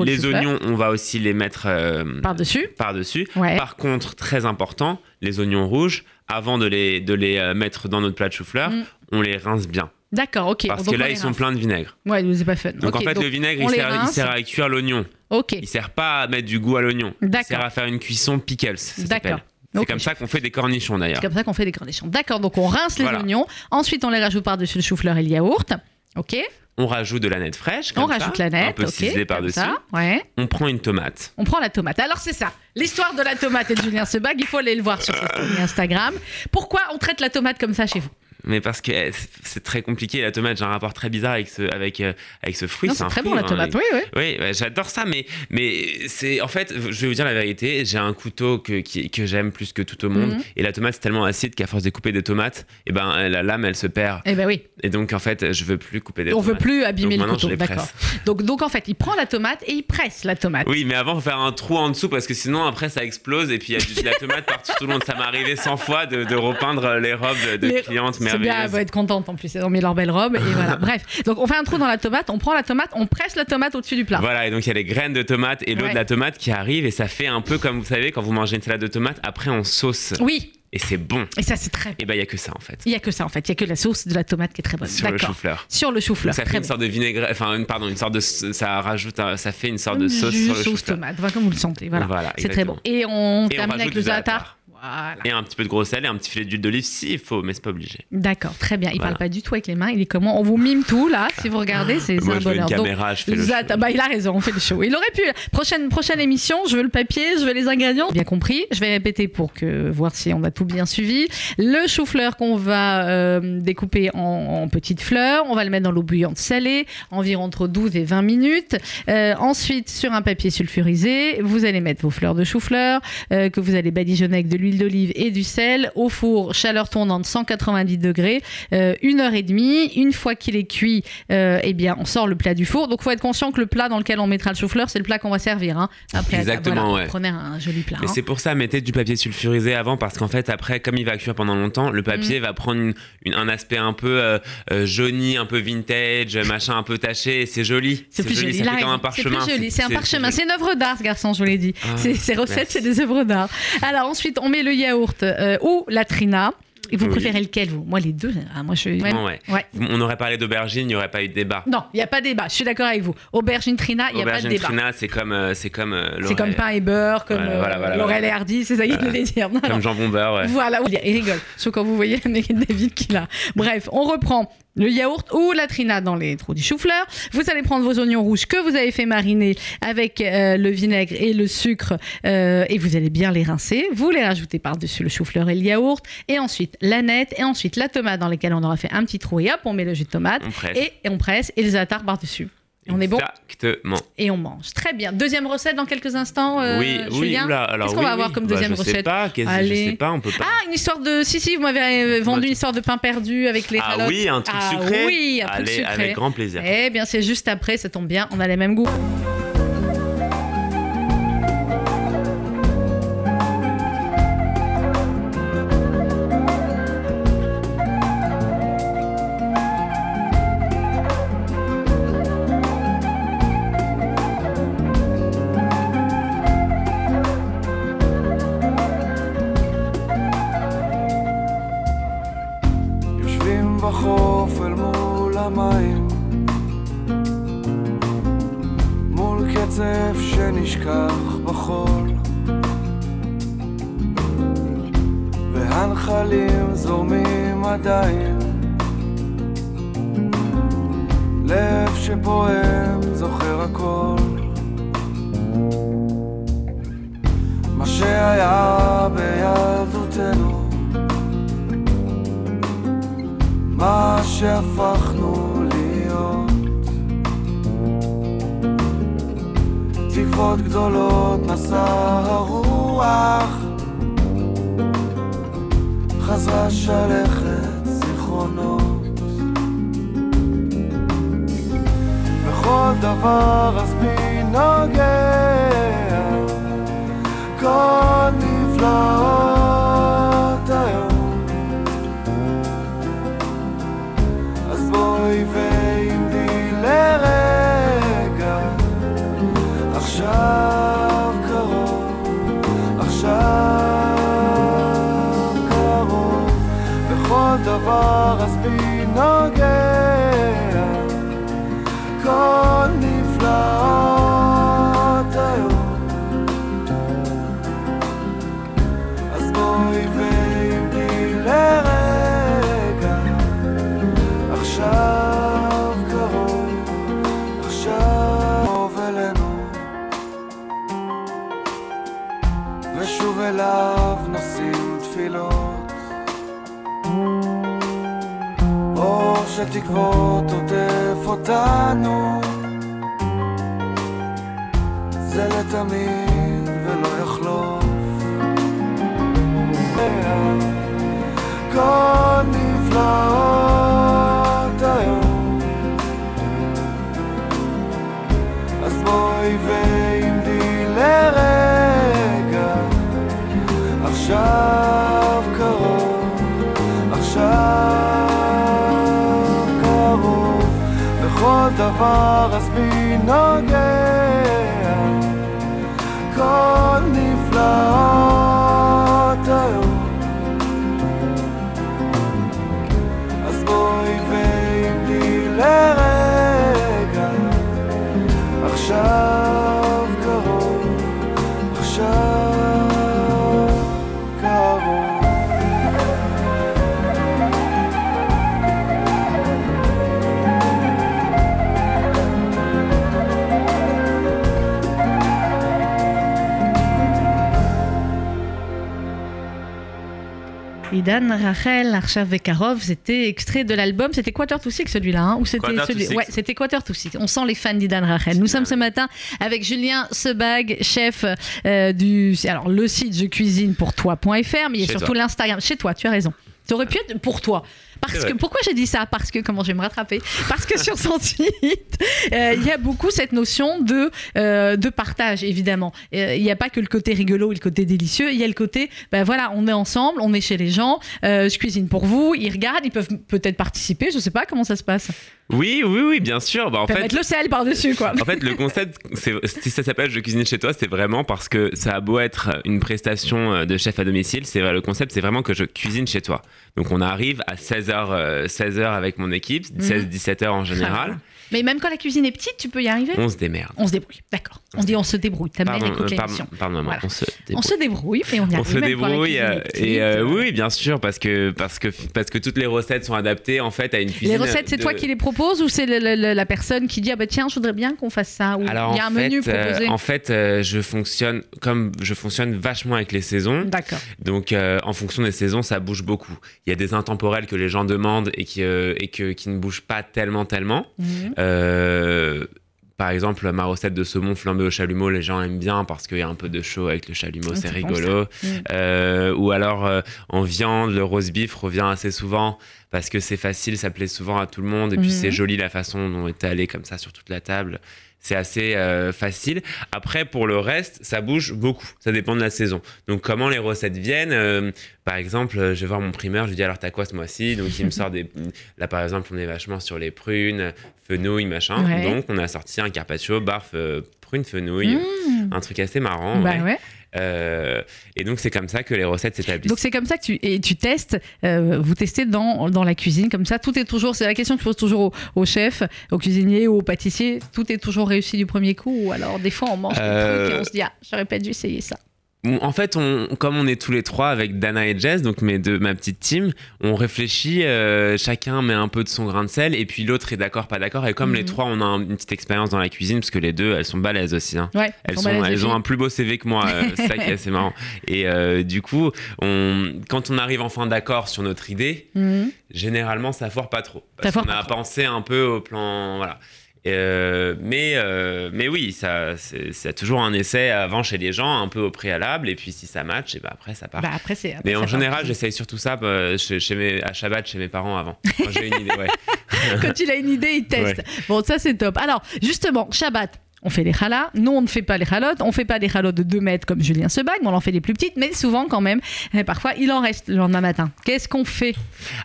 les oignons, on va aussi les mettre euh, Par-dessus. par-dessus. Ouais. Par contre, très important, les oignons rouges, avant de les, de les euh, mettre dans notre plat de chou-fleur, Mm. on les rince bien. D'accord, ok. Parce Donc, que là, ils sont pleins de vinaigre. Ouais, c'est pas fun. Donc en fait, donc, le vinaigre, il sert, il à cuire l'oignon. Ok. Il sert pas à mettre du goût à l'oignon. Il D'accord. sert à faire une cuisson pickles. D'accord. C'est comme ça qu'on fait des cornichons C'est d'ailleurs. comme ça qu'on fait des cornichons. D'accord, donc on rince les Voilà. oignons. Ensuite, on les rajoute par-dessus le chou-fleur et le yaourt. Ok. On rajoute de la nette fraîche. On ça, rajoute la nette. Un peu ok, ciselée comme par-dessus. Ouais. On prend une tomate. On prend la tomate. Alors c'est ça, l'histoire de la tomate et de Julien Sebag, il faut aller le voir sur Instagram. Pourquoi on traite la tomate comme ça chez vous? Mais parce que eh, c'est- très compliqué. La tomate, j'ai un rapport très bizarre avec ce, avec, euh, avec ce fruit. C'est très fruit, bon la hein, tomate, et- oui, oui. Oui, j'adore ça, mais, mais c'est en fait, je vais vous dire la vérité, j'ai un couteau que, qui- que j'aime plus que tout au monde, Mhm. et la tomate c'est tellement acide qu'à force de couper des tomates, et ben la lame elle se perd, Eh ben oui, et donc en fait je veux plus couper des on tomates. veut plus abîmer Donc le couteau, d'accord. Donc, donc en fait, il prend la tomate et il presse la tomate. Oui, mais avant faut faire un trou en dessous parce que sinon après ça explose et puis il y a de la tomate partout tout le monde. Ça m'est arrivé 100 fois de, de repeindre les robes de Les- clientes C'est bien, elle va être contente en plus. Elles ont mis leur belle robe et voilà. Bref, donc on fait un trou dans la tomate, on prend la tomate, on presse la tomate au-dessus du plat. Voilà, et donc il y a les graines de tomate et l'eau Ouais. de la tomate qui arrive et ça fait un peu comme vous savez quand vous mangez une salade de tomate, après on sauce Oui, et c'est bon. et ça c'est très bon. Et ben il y a que ça en fait. Il y a que ça en fait, il y a que la sauce de la tomate qui est très bonne. Sur le chou-fleur. Sur le chou-fleur. Ça très fait une bon. sorte de vinaigrette, enfin une, pardon, une sorte de, ça rajoute, ça fait une sorte de sauce jus sur le sauce chou-fleur. tomate, comme vous le sentez. Voilà, Voilà, c'est très bon. Et on Et on termine avec le za'atar. Voilà. Et un petit peu de gros sel et un petit filet d'huile d'olive s'il faut, mais c'est pas obligé. D'accord, très bien. Il Voilà. parle pas du tout avec les mains. Il est comment On vous mime tout là. Si vous regardez, c'est un une bonheur. Donc, je fais le Zat- show. bah, il a raison, on fait le show. Il aurait pu. Prochaine, prochaine émission, je veux le papier, je veux les ingrédients. Bien compris. Je vais répéter pour que voir si on a tout bien suivi. Le chou-fleur qu'on va euh, découper en, en petites fleurs. On va le mettre dans l'eau bouillante salée, environ entre 12 et 20 minutes. Euh, ensuite, sur un papier sulfurisé, vous allez mettre vos fleurs de chou-fleur euh, que vous allez badigeonner avec de l'huile d'olive et du sel au four chaleur tournante 190 degrés euh, une heure et demie. Une fois qu'il est cuit, euh, eh bien, on sort le plat du four. Donc, faut être conscient que le plat dans lequel on mettra le chou-fleur, c'est le plat qu'on va servir. hein. Après, Exactement, voilà, ouais. Prenez un joli plat. Et hein. c'est pour ça, mettez du papier sulfurisé avant, parce qu'en fait, après, comme il va cuire pendant longtemps, le Mm. papier va prendre une- une- un aspect un peu euh, euh, jauni, un peu vintage, machin un peu taché, c'est joli. C'est plus joli. ça il a fait comme raison. un C'est parchemin. plus joli. C'est un parchemin. joli. C'est une œuvre d'art, ce garçon, je vous l'ai dit. Ah, Ces recettes, c'est des œuvres d'art. Alors ensuite, on met le yaourt euh, ou la trina. Et vous Oui. préférez lequel, vous? Moi, les deux. Ah, moi, je. Ouais. Ouais. On aurait parlé d'aubergine, il n'y aurait pas eu de débat. Non, il n'y a pas de débat. Je suis d'accord avec vous. Aubergine trina, il n'y a pas de Aubergine débat. trina, c'est comme, euh, c'est comme euh, C'est comme pain et beurre, comme Voilà, euh, voilà, voilà, Laurel et Hardy, c'est ça qu'il voulait dire. Non, comme jambon beurre. Voilà, il rigole. Sauf quand vous voyez David qui l'a. Bref, on reprend le yaourt ou la trina dans les trous du chou-fleur. Vous allez prendre vos oignons rouges que vous avez fait mariner avec euh, le vinaigre et le sucre euh, et vous allez bien les rincer. Vous les rajoutez par-dessus le chou-fleur et le yaourt et ensuite la nette et ensuite la tomate dans laquelle on aura fait un petit trou et hop, on met le jus de tomate On presse. et, et on presse et les attard par-dessus. On est bon Exactement. et on mange. Très bien. Deuxième recette dans quelques instants, euh, oui, oui, Julien oula, alors Qu'est-ce qu'on oui, va avoir comme Bah, deuxième je sais recette pas, qu'est-ce- Allez. je sais pas, on peut pas. Ah, une histoire de. Si, si, vous m'avez euh, vendu Moi, une histoire de pain perdu avec les Ah oui, un truc Ah sucré. Oui, un truc Allez, sucré. avec grand plaisir. Eh bien, c'est juste après, ça tombe bien, on a les mêmes goûts. תקוות גדולות נשא הרוח. חזרה שלכת זיכרונות. בכל דבר אז בי נוגע? כל נפלאות היום. אז בואי ועמדי דבר אז בי נוגע. כל נפלאות אור שתקוות עוטף אותנו, זה לתמיד ולא יחלוף. כה נפלאות vår oss by Norge. Aidan Rachel Arshav Vekarov, c'était extrait de l'album, c'était Quarter to Six celui-là, hein, ou c'était celui... ouais, c'était Quarter to On sent les fans d'Idan Rachel. Nous sommes ce matin avec Julien Sebag, chef euh, du alors le site je cuisine pour toi.fr, mais il y a surtout l'Instagram. Chez toi, tu as raison. Tu aurais pu être pour toi. Parce que, pourquoi j'ai dit ça? Parce que, comment je vais me rattraper? Parce que sur son site, euh, il y a beaucoup cette notion de, euh, de partage, évidemment. Euh, Il n'y a pas que le côté rigolo et le côté délicieux, il y a le côté, ben voilà, on est ensemble, on est chez les gens, euh, je cuisine pour vous, ils regardent, ils peuvent peut-être participer, je sais pas comment ça se passe. Oui, oui, oui, bien sûr. Bah, en fait, mettre le sel par-dessus, quoi. En fait, le concept, si ça s'appelle Je cuisine chez toi, c'est vraiment parce que ça a beau être une prestation de chef à domicile, c'est le concept, c'est vraiment que je cuisine chez toi. Donc, on arrive à 16h, 16h avec mon équipe, Mhm. 16-17h en général. Mais même quand la cuisine est petite, tu peux y arriver On se démerde. On se débrouille, d'accord. On dit on se débrouille. Ta mère écoute euh, pardon, l'émission. pardon, Voilà. on se On débrouille. se débrouille et on y On arrive. se même quand la débrouille cuisine euh, est petite, et euh, euh, oui, bien sûr parce que parce que parce que toutes les recettes sont adaptées en fait à une cuisine. Les recettes, c'est de- toi qui les proposes ou c'est la personne qui dit ah bah tiens, je voudrais bien qu'on fasse ça ou Alors il y a un menu fait, euh, proposé. en fait, euh, je fonctionne comme je fonctionne vachement avec les saisons. D'accord. Donc, euh, en fonction des saisons, ça bouge beaucoup. Il y a des intemporels que les gens demandent et qui, euh, et que, qui ne bougent pas tellement, tellement. Mhm. Euh, par exemple, ma recette de saumon flambé au chalumeau, les gens aiment bien parce qu'il y a un peu de chaud avec le chalumeau, Ah, c'est bon, rigolo. ça. Mm. Euh, ou alors, euh, en viande, le roast beef revient assez souvent parce que c'est facile, ça plaît souvent à tout le monde. Et puis, Mhm. c'est joli la façon dont est allé comme ça sur toute la table. C'est assez euh, facile. Après, pour le reste, ça bouge beaucoup. Ça dépend de la saison. Donc, comment les recettes viennent euh, Par exemple, euh, je vais voir mon primeur, je lui dis alors, t'as quoi ce mois-ci? Donc, il me sort des. Là, par exemple, on est vachement sur les prunes, fenouil, machin. Ouais. Donc, on a sorti un carpaccio, barf, prune, fenouil. Mmh. Un truc assez marrant. Bah ouais. ouais. Euh, et donc, c'est comme ça que les recettes s'établissent. Donc c'est comme ça que tu et tu testes, euh, vous testez dans, dans la cuisine comme ça. Tout est toujours, c'est la question que je pose toujours au, chef, au cuisinier ou au pâtissier. Tout est toujours réussi du premier coup ou alors des fois on mange des trucs et on se dit ah j'aurais pas dû essayer ça. En fait, on, comme on est tous les trois avec Dana et Jess, donc mes deux, ma petite team, on réfléchit, euh, chacun met un peu de son grain de sel, et puis l'autre est d'accord, pas d'accord. Et comme Mhm. les trois, on a un- une petite expérience dans la cuisine, parce que les deux, elles sont balèzes aussi. hein. Ouais. Elles, on sont, elles ont un plus beau CV que moi, euh, c'est ça qui est assez marrant. Et euh, du coup, on, quand on arrive enfin d'accord sur notre idée, Mhm. généralement ça foire pas trop. Parce qu'on a pensé un peu au plan. Voilà. Euh, mais, euh, mais oui, ça, c'est toujours un essai avant chez les gens, un peu au préalable, et puis si ça match, et ben après ça part. Bah après c'est. après, mais en général, j'essaye surtout ça euh, chez, chez mes, à Shabbat chez mes parents avant. Quand j'ai une idée, ouais. quand il a une idée, il teste. Bon, ça c'est top. Alors, justement, Shabbat. On fait les challahs. Nous, on ne fait pas les chalotes. On fait pas des chalotes de 2 mètres comme Julien Sebag, mais on en fait des plus petites. Mais souvent, quand même, euh, parfois, il en reste le lendemain matin. Qu'est-ce qu'on fait?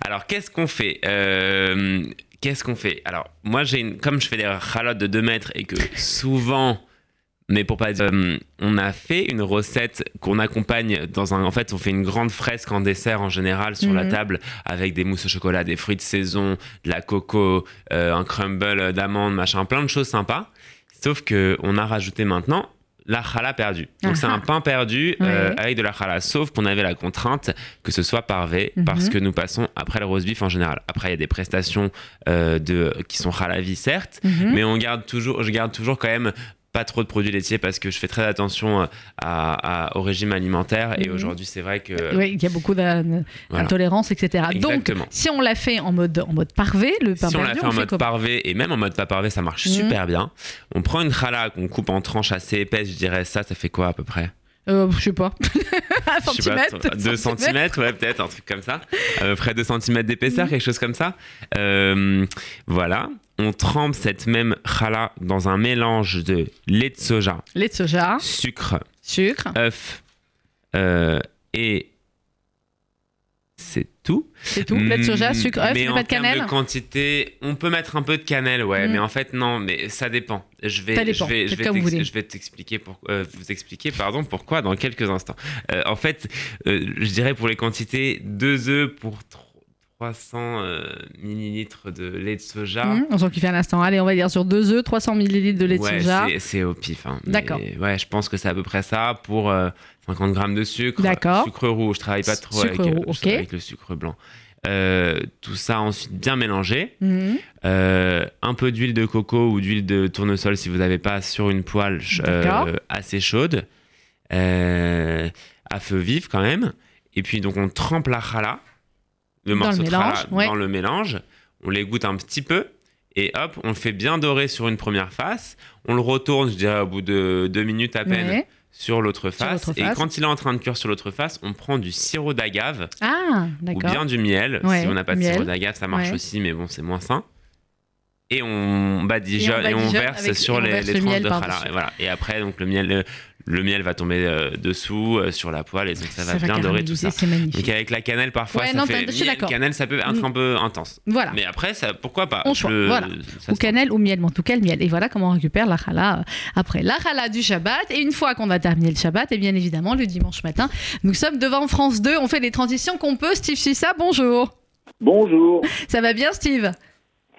Alors, qu'est-ce qu'on fait? Euh, Qu'est-ce qu'on fait? Alors, moi, j'ai une, comme je fais des chalotes de 2 mètres et que souvent, mais pour pas dire, euh, on a fait une recette qu'on accompagne dans un. En fait, on fait une grande fresque en dessert en général sur la Mhm. table avec des mousses au chocolat, des fruits de saison, de la coco, euh, un crumble d'amandes, machin, plein de choses sympas. Sauf que on a rajouté maintenant la challah perdue. Donc c'est Ah ah. un pain perdu euh, avec de la challah. Sauf qu'on avait la contrainte que ce soit parvé Mhm. parce que nous passons après le roast beef en général. Après il y a des prestations euh, de qui sont halavi certes, Mhm. mais on garde toujours, je garde toujours quand même pas trop de produits laitiers parce que je fais très attention à, à- au régime alimentaire et Mhm. aujourd'hui c'est vrai que Oui, il y a beaucoup d'in- Voilà. d'intolérance, etc. Donc, si on l'a fait en mode, en mode parvé, le si on l'a fait en mode parvé et même en mode pas parvé ça marche Mhm. super bien on prend une challah qu'on coupe en tranches assez épaisses je dirais ça ça fait quoi à peu près? Euh, Je sais pas. Un Je sais pas, centimètre 2 cm, ouais, peut-être, un truc comme ça. À peu près 2 cm d'épaisseur, Mhm. quelque chose comme ça. Euh, voilà. On trempe cette même challah dans un mélange de lait de soja, Lait de soja, sucre, sucre. œuf euh, et c'est tout. C'est tout. Lait de soja, Mm, sucre, œuf, mais en pas de termes cannelle. de quantité, on peut mettre un peu de cannelle, ouais, Mm. mais en fait non, mais ça dépend. Je vais, Ça dépend, je vais, je je t'expliquer pour, euh, vous expliquer, pardon, pourquoi dans quelques instants. Euh, en fait, je dirais pour les quantités, deux œufs pour tro- 300 euh, millilitres de lait de soja. Hum, on s'en kiffe un instant. Allez, on va dire sur 2 œufs, 300 ml de lait de soja. c'est- c'est au pif. hein, D'accord. Ouais, je pense que c'est à peu près ça pour euh, 50 grammes de sucre. D'accord. Sucre roux, je travaille pas trop avec, euh, roux, avec le sucre blanc. Euh, tout ça ensuite bien mélangé. Euh, un peu d'huile de coco ou d'huile de tournesol si vous n'avez pas sur une poêle euh, assez chaude, euh, à feu vif quand même. Et puis donc on trempe la challah, le Dans morceau le de mélange, ouais. dans le mélange. On l'égoutte un petit peu et hop, on le fait bien dorer sur une première face. On le retourne, je dirais au bout de deux minutes à peine, ouais. sur l'autre face. Et quand il est en train de cuire sur l'autre face, on prend du sirop d'agave Ah, ou bien du miel. Ouais, si on n'a pas de miel. sirop d'agave, ça marche aussi, mais bon, c'est moins sain. Et on badigeonne Et et on verse avec- sur on les, verse les le tranches de challah. Et, voilà. et après, donc, le miel, le, le miel va tomber euh, dessous, euh, sur la poêle, et donc ça va bien dorer tout ça. C'est magnifique. Donc avec la cannelle, parfois, Ouais, ça non, fait... t'as- je suis miel, d'accord. cannelle, ça peut être Mm. un peu intense. Voilà. Mais après, ça, pourquoi pas? On choisit, le- voilà. ça Ou cannelle ou miel, mais en tout cas le miel. Et voilà comment on récupère la challah euh, après. La challah du Shabbat. Et une fois qu'on a terminé le Shabbat, et bien évidemment le dimanche matin, nous sommes devant France 2. On fait les transitions qu'on peut. Steve Sissa, bonjour. Bonjour, Ça va bien, Steve?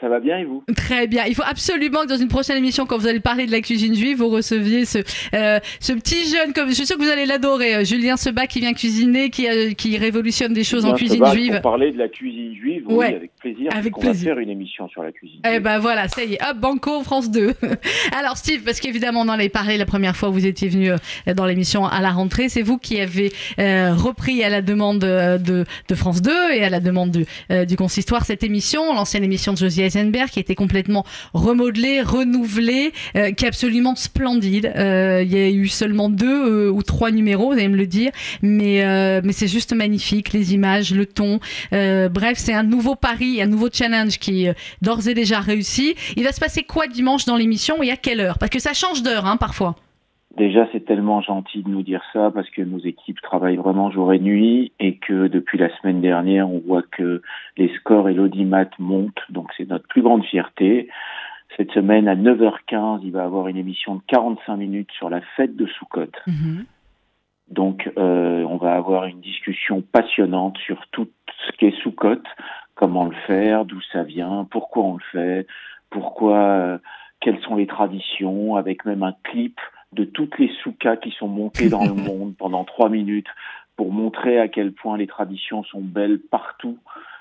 Ça va bien et vous? Très bien. Il faut absolument que dans une prochaine émission, quand vous allez parler de la cuisine juive, vous receviez ce, euh, ce petit jeune, comme je suis sûr que vous allez l'adorer, euh, Julien Seba qui vient cuisiner, qui, euh, qui révolutionne des choses en cuisine Sebas, juive. Pour parler de la cuisine juive, oui, avec plaisir. Avec On plaisir. va faire une émission sur la cuisine. Eh ben voilà, ça y est, hop, Banco, France 2. Alors Steve, parce qu'évidemment on en avait parlé la première fois où vous étiez venu dans l'émission à la rentrée, c'est vous qui avez euh, repris à la demande de, de France 2 et à la demande du, du consistoire cette émission, l'ancienne émission de Josie Qui était complètement remodelée, renouvelée, euh, qui est absolument splendide. Euh, Il y a eu seulement deux euh, ou trois numéros, vous allez me le dire, mais, mais c'est juste magnifique, les images, le ton. Bref, c'est un nouveau pari, un nouveau challenge qui euh, d'ores et déjà réussi. Il va se passer quoi dimanche dans l'émission et à quelle heure? Parce que ça change d'heure hein, parfois. Déjà, c'est tellement gentil de nous dire ça parce que nos équipes travaillent vraiment jour et nuit et que depuis la semaine dernière, on voit que les scores et l'audimat montent. Donc, c'est notre plus grande fierté. Cette semaine, à 9h15, il va y avoir une émission de 45 minutes sur la fête de Soukhot. Donc, euh, on va avoir une discussion passionnante sur tout ce qu'est Soukhot, comment le faire, d'où ça vient, pourquoi on le fait, pourquoi, euh, quelles sont les traditions, avec même un clip de toutes les soukas qui sont montées dans le monde pendant trois minutes pour montrer à quel point les traditions sont belles partout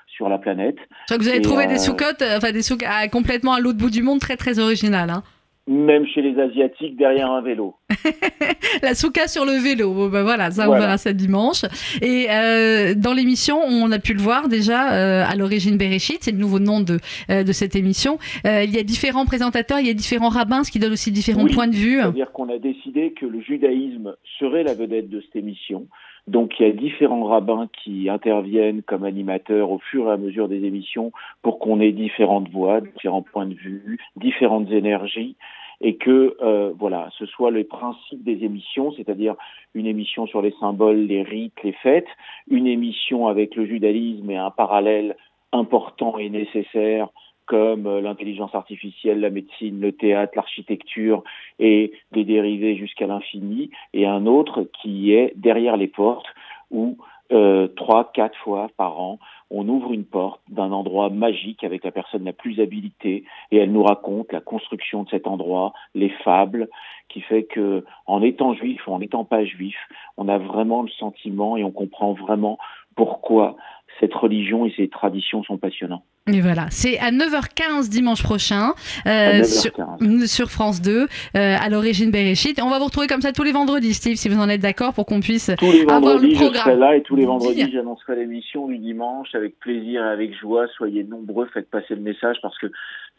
sur la planète. Je crois que vous avez Et, trouvé euh, des soukottes, euh, enfin des souks ah, complètement à l'autre bout du monde, très très original. Hein. Même chez les Asiatiques, derrière un vélo. La souka sur le vélo, Bon, ben voilà, ça on verra ça dimanche. Et euh, dans l'émission, on a pu le voir déjà, euh, à l'origine Bereshit, c'est le nouveau nom de, euh, de cette émission. Euh, il y a différents présentateurs, il y a différents rabbins, ce qui donne aussi différents Oui. points de vue. C'est-à-dire qu'on a décidé que le judaïsme serait la vedette de cette émission. Donc il y a différents rabbins qui interviennent comme animateurs au fur et à mesure des émissions pour qu'on ait différentes voix, différents points de vue, différentes énergies et que euh, voilà, ce soit les principes des émissions, c'est-à-dire une émission sur les symboles, les rites, les fêtes, une émission avec le judaïsme et un parallèle important et nécessaire comme euh, l'intelligence artificielle, la médecine, le théâtre, l'architecture et des dérivés jusqu'à l'infini, et un autre qui est derrière les portes où euh, trois, quatre fois par an, on ouvre une porte d'un endroit magique avec la personne la plus habilitée et elle nous raconte la construction de cet endroit, les fables, qui fait que en étant juif ou en n'étant pas juif, on a vraiment le sentiment et on comprend vraiment pourquoi cette religion et ces traditions sont passionnantes. Et voilà, c'est à 9h15 dimanche prochain euh, sur, 9h15. sur France 2 euh, à l'origine Bereshit. On va vous retrouver comme ça tous les vendredis, Steve, si vous en êtes d'accord, pour qu'on puisse Tous les avoir le vendredis, je programme. serai là et tous les vendredis, j'annoncerai l'émission du dimanche avec plaisir et avec joie. Soyez nombreux, faites passer le message parce que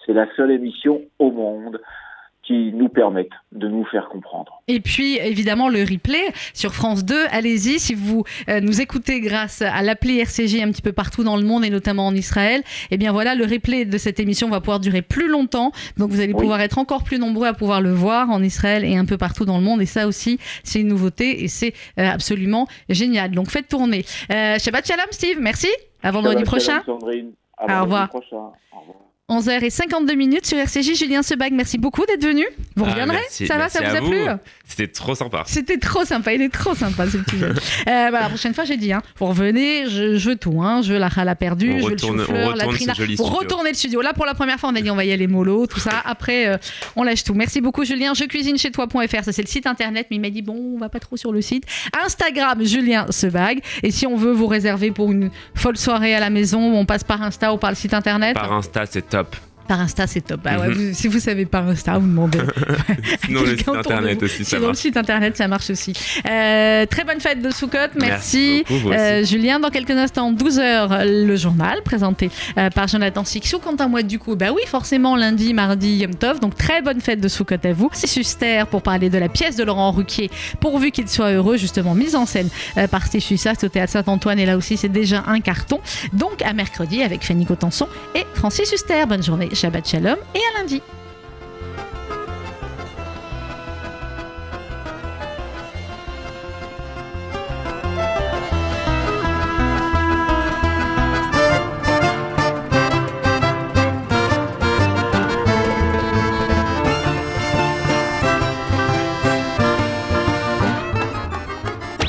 c'est la seule émission au monde qui nous permette de nous faire comprendre. Et puis, évidemment, le replay sur France 2. Allez-y, si vous euh, nous écoutez grâce à l'appli RCJ un petit peu partout dans le monde et notamment en Israël, eh bien voilà, le replay de cette émission va pouvoir durer plus longtemps. Donc, vous allez Oui. pouvoir être encore plus nombreux à pouvoir le voir en Israël et un peu partout dans le monde. Et ça aussi, c'est une nouveauté et c'est euh, absolument génial. Donc, faites tourner. Euh, Shabbat Shalom, Steve. Merci. À vendredi Shabbat prochain. shalom, Sandrine. À Au vendredi revoir. prochain. Au revoir. 11h52 minutes sur RCJ. Julien Sebag, merci beaucoup d'être venu. Vous Ah, reviendrez merci- Ça va, ça vous a plu. C'était trop sympa. C'était trop sympa, il est trop sympa ce petit jeune. Euh, bah, la prochaine fois, j'ai dit, hein, vous revenez, je, je veux tout, hein, je veux la chala perdue, je veux retourne- le chou-fleur, la trina. Vous retournez le studio. Là, pour la première fois, on a dit, on va y aller mollo, tout ça. Après, euh, on lâche tout. Merci beaucoup, Julien. Je cuisine chez toi.fr, ça c'est le site internet, mais il m'a dit, bon, on va pas trop sur le site. Instagram, Julien Sebag. Et si on veut vous réserver pour une folle soirée à la maison, on passe par Insta ou par le site internet. Par Insta, c'est top. up. Par Insta, c'est top. Bah ouais, Mhm. vous- si vous savez par Insta, vous demandez. Sinon, le site internet aussi, ça Sinon, le marche. site internet, ça marche aussi. Euh, très bonne fête de Soukot. Merci. beaucoup. Euh, Julien, dans quelques instants, 12h, le journal présenté euh, par Jonathan Sixou. Quant à moi, du coup, bah oui, forcément, lundi, mardi, Yom Tov. Donc, très bonne fête de Soukot à vous. C'est Suster pour parler de la pièce de Laurent Ruquier, pourvu qu'il soit heureux, justement, mise en scène euh, par Stéphie Sass au théâtre Saint-Antoine. Et là aussi, c'est déjà un carton. Donc, à mercredi avec Fanny Cotenson et Francis Suster. Bonne journée. Shabbat Shalom et à lundi.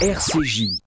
RCJ